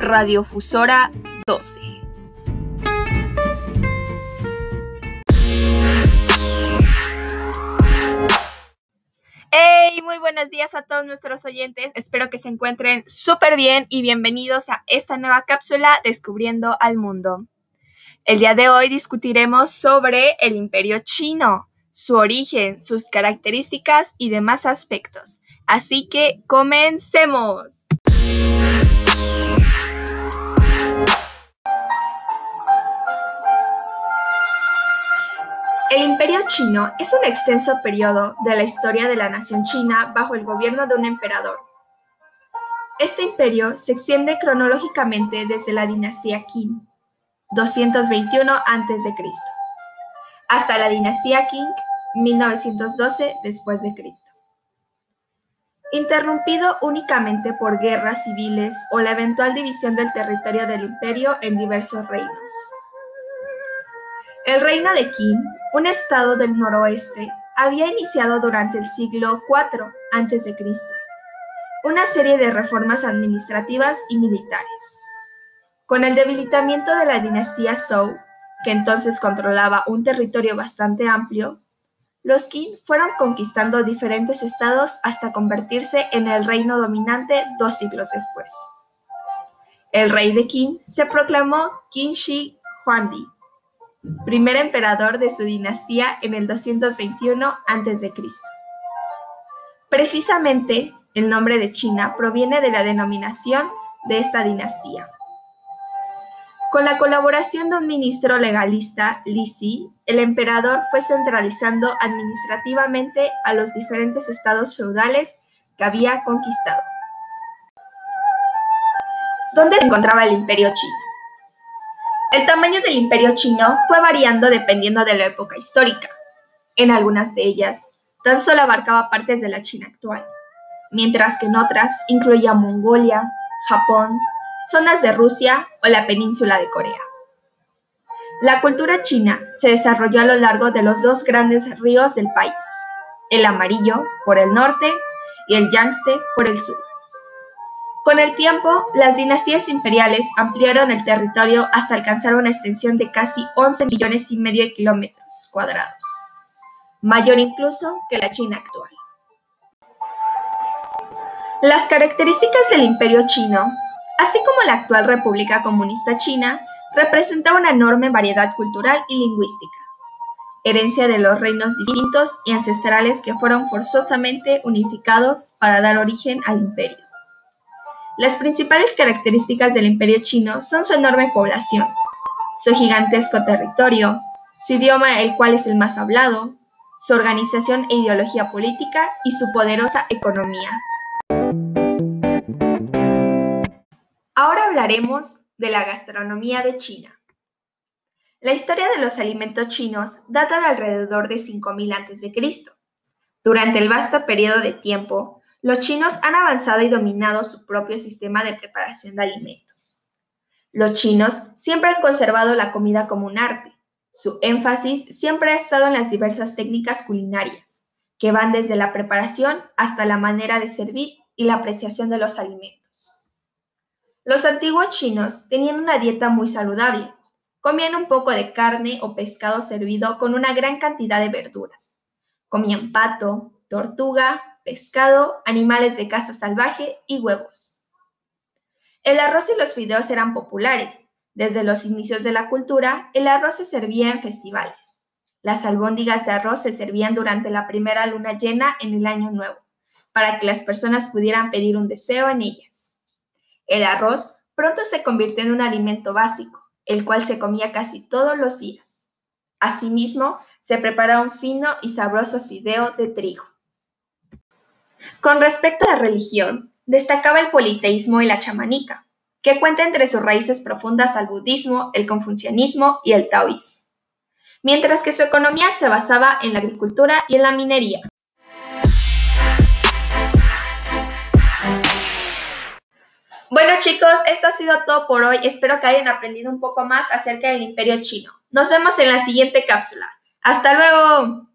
Radiofusora 12. ¡Hey! Muy buenos días a todos nuestros oyentes. Espero que se encuentren súper bien y bienvenidos a esta nueva cápsula Descubriendo al Mundo. El día de hoy discutiremos sobre el imperio chino, su origen, sus características y demás aspectos. Así que comencemos. El imperio chino es un extenso periodo de la historia de la nación china bajo el gobierno de un emperador. Este imperio se extiende cronológicamente desde la dinastía Qin, 221 a.C., hasta la dinastía Qing, 1912 después de Cristo. Interrumpido únicamente por guerras civiles o la eventual división del territorio del imperio en diversos reinos. El reino de Qin, un estado del noroeste, había iniciado durante el siglo IV a.C. una serie de reformas administrativas y militares. Con el debilitamiento de la dinastía Zhou, que entonces controlaba un territorio bastante amplio, los Qin fueron conquistando diferentes estados hasta convertirse en el reino dominante dos siglos después. El rey de Qin se proclamó Qin Shi Huangdi, primer emperador de su dinastía en el 221 a.C. Precisamente, el nombre de China proviene de la denominación de esta dinastía. Con la colaboración de un ministro legalista, Li Si, el emperador fue centralizando administrativamente a los diferentes estados feudales que había conquistado. ¿Dónde se encontraba el imperio chino? El tamaño del imperio chino fue variando dependiendo de la época histórica. En algunas de ellas, tan solo abarcaba partes de la China actual, mientras que en otras incluía Mongolia, Japón, zonas de Rusia o la península de Corea. La cultura china se desarrolló a lo largo de los dos grandes ríos del país, el amarillo por el norte y el Yangtze por el sur. Con el tiempo, las dinastías imperiales ampliaron el territorio hasta alcanzar una extensión de casi 11 millones y medio de kilómetros cuadrados, mayor incluso que la China actual. Las características del imperio chino, así como la actual República Comunista China, representa una enorme variedad cultural y lingüística, herencia de los reinos distintos y ancestrales que fueron forzosamente unificados para dar origen al imperio. Las principales características del imperio chino son su enorme población, su gigantesco territorio, su idioma el cual es el más hablado, su organización e ideología política y su poderosa economía. Ahora hablaremos de la gastronomía de China. La historia de los alimentos chinos data de alrededor de 5000 a.C. Durante el vasto periodo de tiempo, los chinos han avanzado y dominado su propio sistema de preparación de alimentos. Los chinos siempre han conservado la comida como un arte. Su énfasis siempre ha estado en las diversas técnicas culinarias, que van desde la preparación hasta la manera de servir y la apreciación de los alimentos. Los antiguos chinos tenían una dieta muy saludable. Comían un poco de carne o pescado servido con una gran cantidad de verduras. Comían pato, tortuga, pescado, animales de caza salvaje y huevos. El arroz y los fideos eran populares. Desde los inicios de la cultura, el arroz se servía en festivales. Las albóndigas de arroz se servían durante la primera luna llena en el año nuevo, para que las personas pudieran pedir un deseo en ellas. El arroz pronto se convirtió en un alimento básico, el cual se comía casi todos los días. Asimismo, se preparaba un fino y sabroso fideo de trigo. Con respecto a la religión, destacaba el politeísmo y la chamanica, que cuenta entre sus raíces profundas al budismo, el confucianismo y el taoísmo, mientras que su economía se basaba en la agricultura y en la minería. Bueno chicos, esto ha sido todo por hoy. Espero que hayan aprendido un poco más acerca del imperio chino. Nos vemos en la siguiente cápsula. ¡Hasta luego!